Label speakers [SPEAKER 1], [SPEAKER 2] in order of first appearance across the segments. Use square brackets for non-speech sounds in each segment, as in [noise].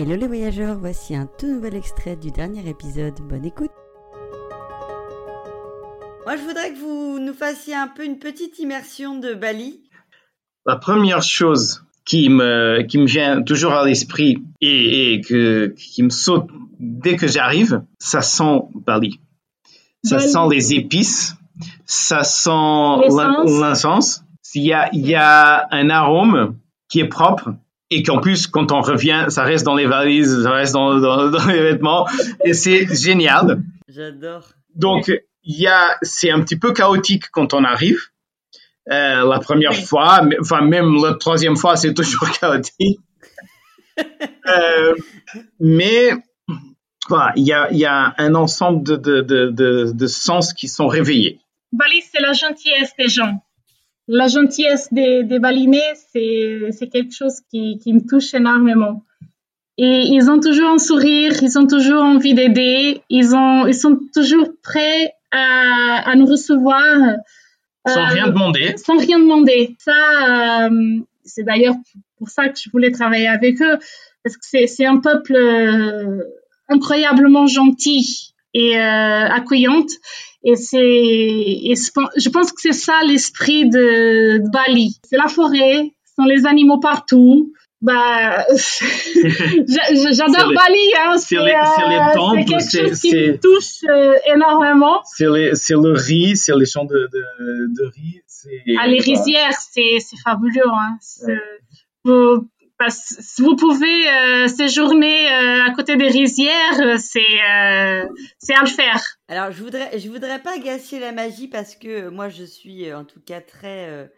[SPEAKER 1] Hello les voyageurs, voici un tout nouvel extrait du dernier épisode. Bonne écoute. Moi, je voudrais que vous nous fassiez un peu une petite immersion de Bali.
[SPEAKER 2] La première chose qui me, qui me vient toujours à l'esprit et, et que, qui me saute dès que j'arrive, ça sent Bali. Ça
[SPEAKER 3] Bali.
[SPEAKER 2] sent les épices, ça sent. Il y a, il y a un arôme qui est propre et qu'en plus, quand on revient, ça reste dans les valises, ça reste dans, dans, dans les vêtements et c'est génial.
[SPEAKER 1] J'adore.
[SPEAKER 2] Donc, il y a, c'est un petit peu chaotique quand on arrive. Euh, la première
[SPEAKER 3] Oui.
[SPEAKER 2] fois, mais- enfin même la troisième fois, c'est toujours [laughs] chaotique. Euh, mais voilà, il y a, y a un ensemble de, de, de, de, de sens qui sont réveillés.
[SPEAKER 3] Bali, c'est la gentillesse des gens. La gentillesse des, des Balinais, c'est, quelque chose qui, qui me touche énormément. Et ils ont toujours un sourire, ils ont toujours envie d'aider, ils, ont, ils sont toujours prêts à, à nous recevoir.
[SPEAKER 2] Sans
[SPEAKER 3] Euh,
[SPEAKER 2] rien demander.
[SPEAKER 3] sans rien demander. Ça, euh, c'est d'ailleurs pour ça que je voulais travailler avec eux, parce que c'est, un peuple euh, incroyablement gentil et accueillante. Et c'est, je pense- que c'est ça l'esprit de, de Bali. C'est la forêt, ce sont les animaux partout. Bah, [laughs] j'a- j'a- j'adore Bali, hein.
[SPEAKER 2] c'est
[SPEAKER 3] euh, quelque chose qui me touche euh, énormément.
[SPEAKER 2] C'est le riz, c'est les champs de, de, de riz.
[SPEAKER 3] Ah, les rizières, c'est, fabuleux. Hein. Parce- vous pouvez euh, séjourner euh, à côté des rizières, euh, c'est, euh, c'est à le faire.
[SPEAKER 1] Alors, je voudrais, je voudrais pas gâcher la magie parce que euh, moi, je suis euh, en tout cas très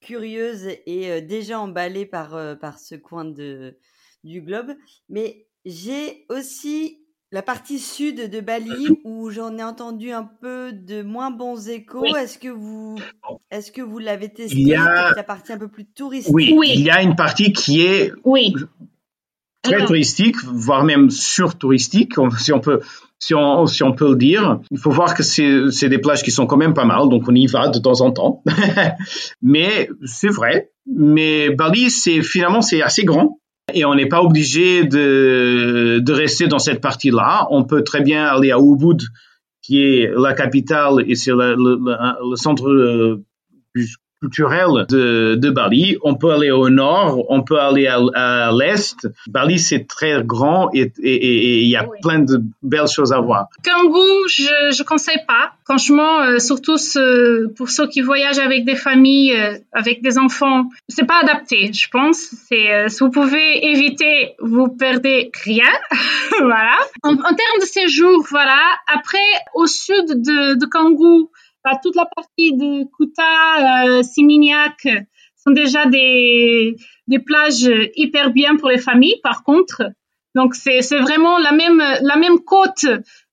[SPEAKER 1] curieuse et déjà emballée par, par ce coin de, du globe. Mais j'ai aussi la partie sud de Bali où j'en ai entendu un peu de moins bons échos.
[SPEAKER 3] Oui.
[SPEAKER 1] Est-ce que vous, est-ce que vous l'avez testé
[SPEAKER 2] Il y a-
[SPEAKER 1] La partie un peu plus touristique?
[SPEAKER 2] Oui,
[SPEAKER 3] Oui.
[SPEAKER 2] il y a une partie qui est
[SPEAKER 3] Oui.
[SPEAKER 2] très
[SPEAKER 3] Alors,
[SPEAKER 2] touristique, voire même surtouristique, si on peut, si on, si on peut le dire. Il faut voir que c'est c'est des plages qui sont quand même pas mal, donc on y va de temps en temps. [laughs] Mais c'est vrai. Mais Bali, c'est finalement c'est assez grand. Et on n'est pas obligé de, de rester dans cette partie-là. On peut très bien aller à Ubud, qui est la capitale et c'est le, centre euh, culturel de, de Bali. On peut aller au nord, on peut aller à, à l'est. Bali, c'est très grand et il y a
[SPEAKER 3] Oui.
[SPEAKER 2] plein de belles choses à voir.
[SPEAKER 3] Kangoo, je je conseille pas. Franchement, euh, surtout ce- pour ceux qui voyagent avec des familles, euh, avec des enfants, c'est pas adapté, je pense. C'est euh, si vous pouvez éviter, vous perdez rien. [laughs] voilà. En, en termes de séjour, voilà. Après, au sud de, de Kangoo, bah, toute la partie de Kuta, euh, Simignac euh, sont déjà des des plages hyper bien pour les familles. Par contre, donc c'est c'est vraiment la même la même côte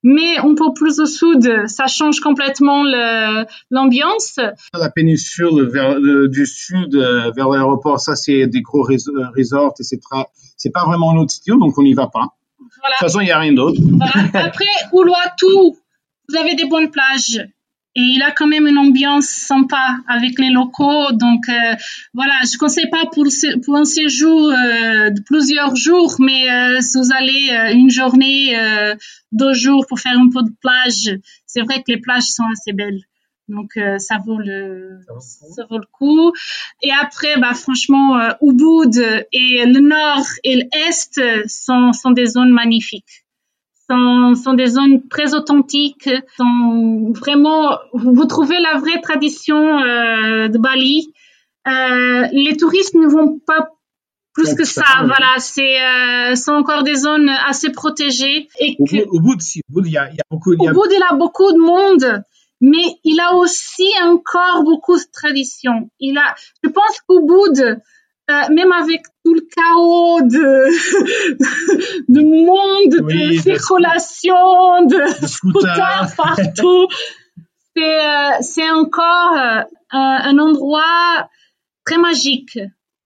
[SPEAKER 3] mais un peu plus au sud, ça change complètement l'ambiance.
[SPEAKER 2] La péninsule vers, le- du sud euh, vers l'aéroport, ça c'est des gros res- euh, resorts et c'est pas vraiment notre style, donc on n'y va pas. De
[SPEAKER 3] Voilà.
[SPEAKER 2] toute façon, il n'y a rien d'autre.
[SPEAKER 3] Voilà. Après, Uluwatu, vous avez des bonnes plages. Et il a quand même une ambiance sympa avec les locaux. Donc euh, voilà, je conseille pas pour, ce- pour un séjour euh, de plusieurs jours, mais euh, si vous allez euh, une journée, euh, deux jours pour faire un peu de plage, c'est vrai que les plages sont assez belles. Donc euh, ça vaut le ça vaut le coup. Et après, bah franchement, euh, Ubud et le nord et l'est sont sont des zones magnifiques sont, sont des zones très authentiques, sont vraiment, vous trouvez la vraie tradition euh, de Bali. Euh, les touristes ne vont pas plus que
[SPEAKER 2] ça
[SPEAKER 3] ça, voilà, c'est euh, sont encore des zones assez protégées et
[SPEAKER 2] Au
[SPEAKER 3] que
[SPEAKER 2] bout, au bout de si, au bout, il y a, il y a beaucoup, y
[SPEAKER 3] au
[SPEAKER 2] a
[SPEAKER 3] bout, il a beaucoup de monde, mais il a aussi encore beaucoup de traditions. Il a, je pense qu'au bout de, euh, même avec tout le chaos de, [laughs] de monde,
[SPEAKER 2] Oui,
[SPEAKER 3] de
[SPEAKER 2] de-
[SPEAKER 3] circulation, de,
[SPEAKER 2] de scooters.
[SPEAKER 3] partout, c'est, euh, c'est encore euh, un, endroit très magique.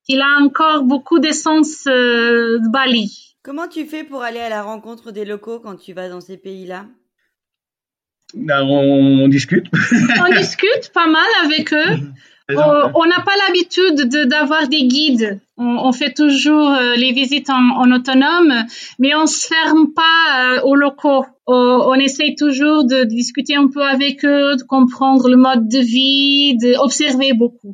[SPEAKER 3] Il a encore beaucoup d'essence euh, de Bali.
[SPEAKER 1] Comment tu fais pour aller à la rencontre des locaux quand tu vas dans ces pays-là?
[SPEAKER 2] Là, on, on discute.
[SPEAKER 3] On discute pas mal avec eux. [laughs] on n'a pas l'habitude d'avoir des guides. On, fait toujours euh, les visites en, autonome, mais on se ferme pas euh, aux locaux. On, essaye toujours de, discuter un peu avec eux, de comprendre le mode de vie, d'observer beaucoup.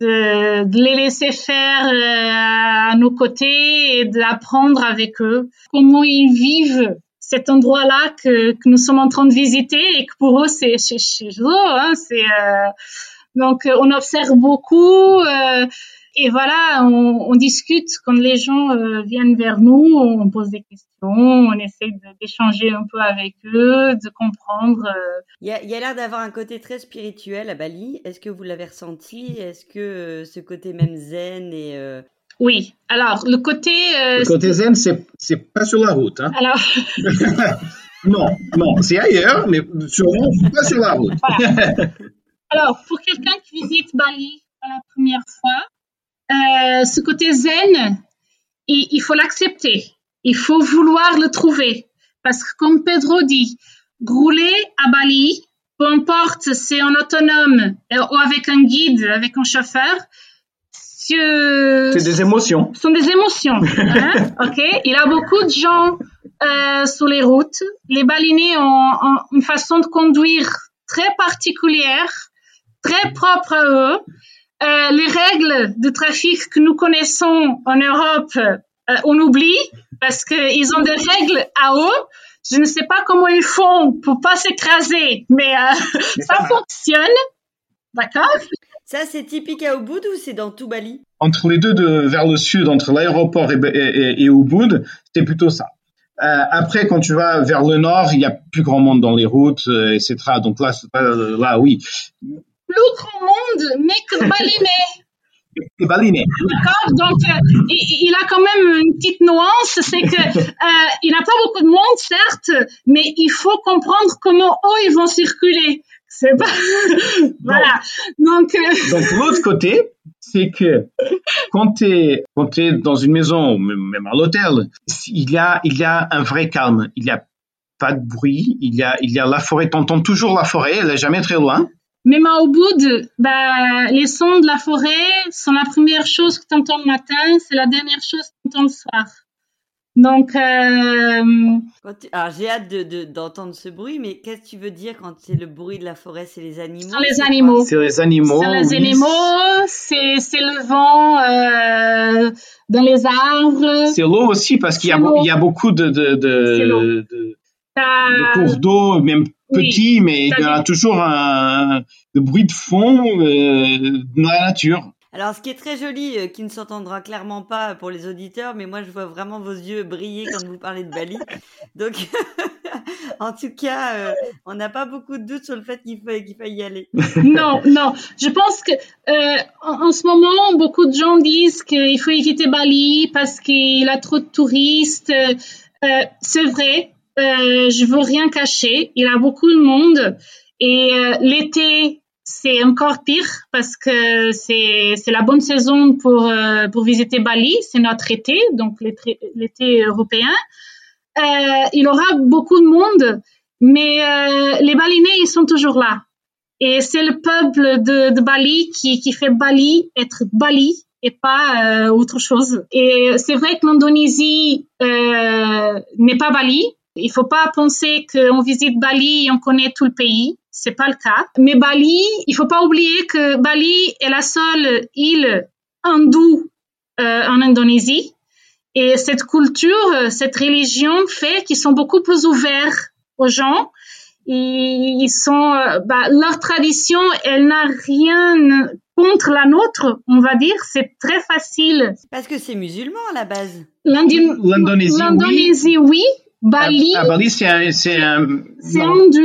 [SPEAKER 3] De, de, les laisser faire euh, à nos côtés et d'apprendre avec eux comment ils vivent cet endroit-là que, que, nous sommes en train de visiter et que pour eux c'est chez, eux. Hein, c'est donc on observe beaucoup euh, et voilà, on, on, discute quand les gens euh, viennent vers nous, on pose des questions, on essaie d'échanger un peu avec eux, de comprendre. Euh.
[SPEAKER 1] Il y a, l'air d'avoir un côté très spirituel à Bali. Est-ce que vous l'avez ressenti? Est-ce que ce côté même zen et
[SPEAKER 3] oui. Alors, le côté.
[SPEAKER 2] Euh, le côté zen, c'est, c'est pas sur la route. Hein.
[SPEAKER 3] Alors. [laughs]
[SPEAKER 2] non, non, c'est ailleurs, mais sûrement pas sur la route. [laughs]
[SPEAKER 3] Alors, pour quelqu'un qui visite Bali pour la première fois, euh, ce côté zen, il, il faut l'accepter. Il faut vouloir le trouver. Parce que, comme Pedro dit, rouler à Bali, peu importe, c'est en autonome euh, ou avec un guide, avec un chauffeur,
[SPEAKER 2] c'est des émotions.
[SPEAKER 3] Ce sont des émotions. Hein? [laughs] ok? Il y a beaucoup de gens euh, sur les routes. Les balinés ont, une façon de conduire très particulière, très propre à eux. Euh, les règles de trafic que nous connaissons en Europe, euh, on oublie parce qu'ils ont des règles à eux. Je ne sais pas comment ils font pour pas s'écraser, mais, euh, [laughs] ça fonctionne. D'accord?
[SPEAKER 1] Ça, c'est typique à Ubud ou c'est dans tout Bali?
[SPEAKER 2] Entre les deux, de, vers le sud, entre l'aéroport et, et, Ubud, c'est plutôt ça. Euh, après, quand tu vas vers le nord, il y a plus grand monde dans les routes, euh, etc. Donc là, là, oui.
[SPEAKER 3] Plus grand monde, mais que balinais.
[SPEAKER 2] Les [laughs] balinais.
[SPEAKER 3] D'accord? Donc, euh, il, a quand même une petite nuance, c'est que [laughs] euh, il n'a pas beaucoup de monde, certes, mais il faut comprendre comment eux ils vont circuler. C'est pas [laughs] voilà. Donc euh,
[SPEAKER 2] donc l'autre côté, c'est que quand tu es es dans une maison, même à l'hôtel, il y a il y a un vrai calme. Il y a pas de bruit. Il y a il y a la forêt. T'entends toujours la forêt. Elle est jamais très loin.
[SPEAKER 3] Même au bout, bah, les sons de la forêt sont la première chose que tu entends le matin, c'est la dernière chose que tu entends le soir. Donc, euh...
[SPEAKER 1] alors j'ai hâte d'entendre de, ce bruit, mais qu'est-ce que tu veux dire quand c'est le bruit de la forêt? C'est les animaux?
[SPEAKER 3] C'est les animaux.
[SPEAKER 2] C'est les animaux.
[SPEAKER 3] C'est les animaux. C'est le vent euh, dans les arbres.
[SPEAKER 2] C'est l'eau aussi parce qu'il y, y, a beaucoup de de, de, de cours d'eau, même petits, mais il y a toujours un, bruit de fond euh, dans la nature.
[SPEAKER 1] Alors, ce qui est très joli, euh, qui ne s'entendra clairement pas pour les auditeurs, mais moi, je vois vraiment vos yeux briller quand vous parlez de Bali. Donc, [laughs] en tout cas, euh, on n'a pas beaucoup de doutes sur le fait qu'il faut, qu'il faille y aller. [laughs]
[SPEAKER 3] non, non. Je pense que euh, en, ce moment, beaucoup de gens disent qu'il faut éviter Bali parce qu'il y a trop de touristes. c'est vrai. Je veux rien cacher. Il y a beaucoup de monde. Et l'été, c'est encore pire parce que c'est c'est la bonne saison pour euh, pour visiter Bali, c'est notre été, donc l'été européen. Euh, il y aura beaucoup de monde, mais euh, les Balinais ils sont toujours là. Et c'est le peuple de, Bali qui qui fait Bali être Bali et pas euh, autre chose. Et c'est vrai que l'Indonésie euh, n'est pas Bali. Il faut pas penser qu'on visite Bali et on connaît tout le pays c'est pas le cas. Mais Bali, il faut pas oublier que Bali est la seule île hindoue euh, en Indonésie. Et cette culture, cette religion fait qu'ils sont beaucoup plus ouverts aux gens. ils sont, euh, bah, leur tradition, elle n'a rien contre la nôtre, on va dire. C'est très facile.
[SPEAKER 1] Parce que c'est musulman à la base.
[SPEAKER 3] L'Indonésie, oui. Bali.
[SPEAKER 2] À, Bali, c'est un, c'est un,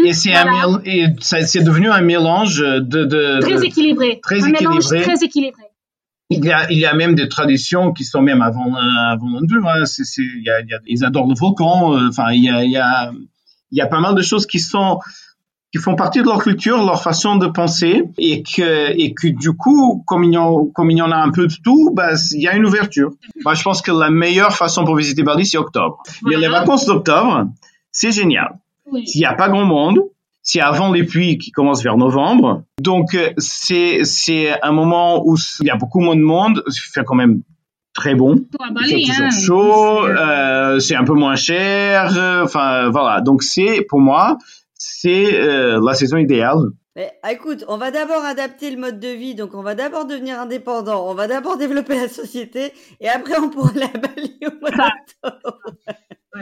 [SPEAKER 3] et
[SPEAKER 2] c'est un, et c'est devenu un mélange de, de
[SPEAKER 3] très équilibré.
[SPEAKER 2] Très
[SPEAKER 3] un
[SPEAKER 2] équilibré.
[SPEAKER 3] très équilibré.
[SPEAKER 2] Il y a, il y a même des traditions qui sont même avant, avant l'hindou. Hein. C'est, c'est, il y a, il y a, ils adorent le volcan. Euh, enfin, il y a, il y a, il y a pas mal de choses qui sont qui font partie de leur culture, leur façon de penser, et que, et que du coup, comme il y en, comme il y en a un peu de tout, bah, il y a une ouverture. Moi, je pense que la meilleure façon pour visiter Bali, c'est octobre. les vacances d'octobre, c'est génial. S'il n'y a pas grand monde, c'est avant les pluies qui commencent vers novembre. Donc c'est c'est un moment où il y a beaucoup moins de monde, il fait quand même très bon. C'est toujours hein. chaud, euh, c'est un peu moins cher. Enfin voilà, donc c'est pour moi c'est euh, la saison idéale.
[SPEAKER 1] Mais, ah, écoute, on va d'abord adapter le mode de vie, donc on va d'abord devenir indépendant, on va d'abord développer la société, et après on pourra à Bali au mois d'octobre. [laughs]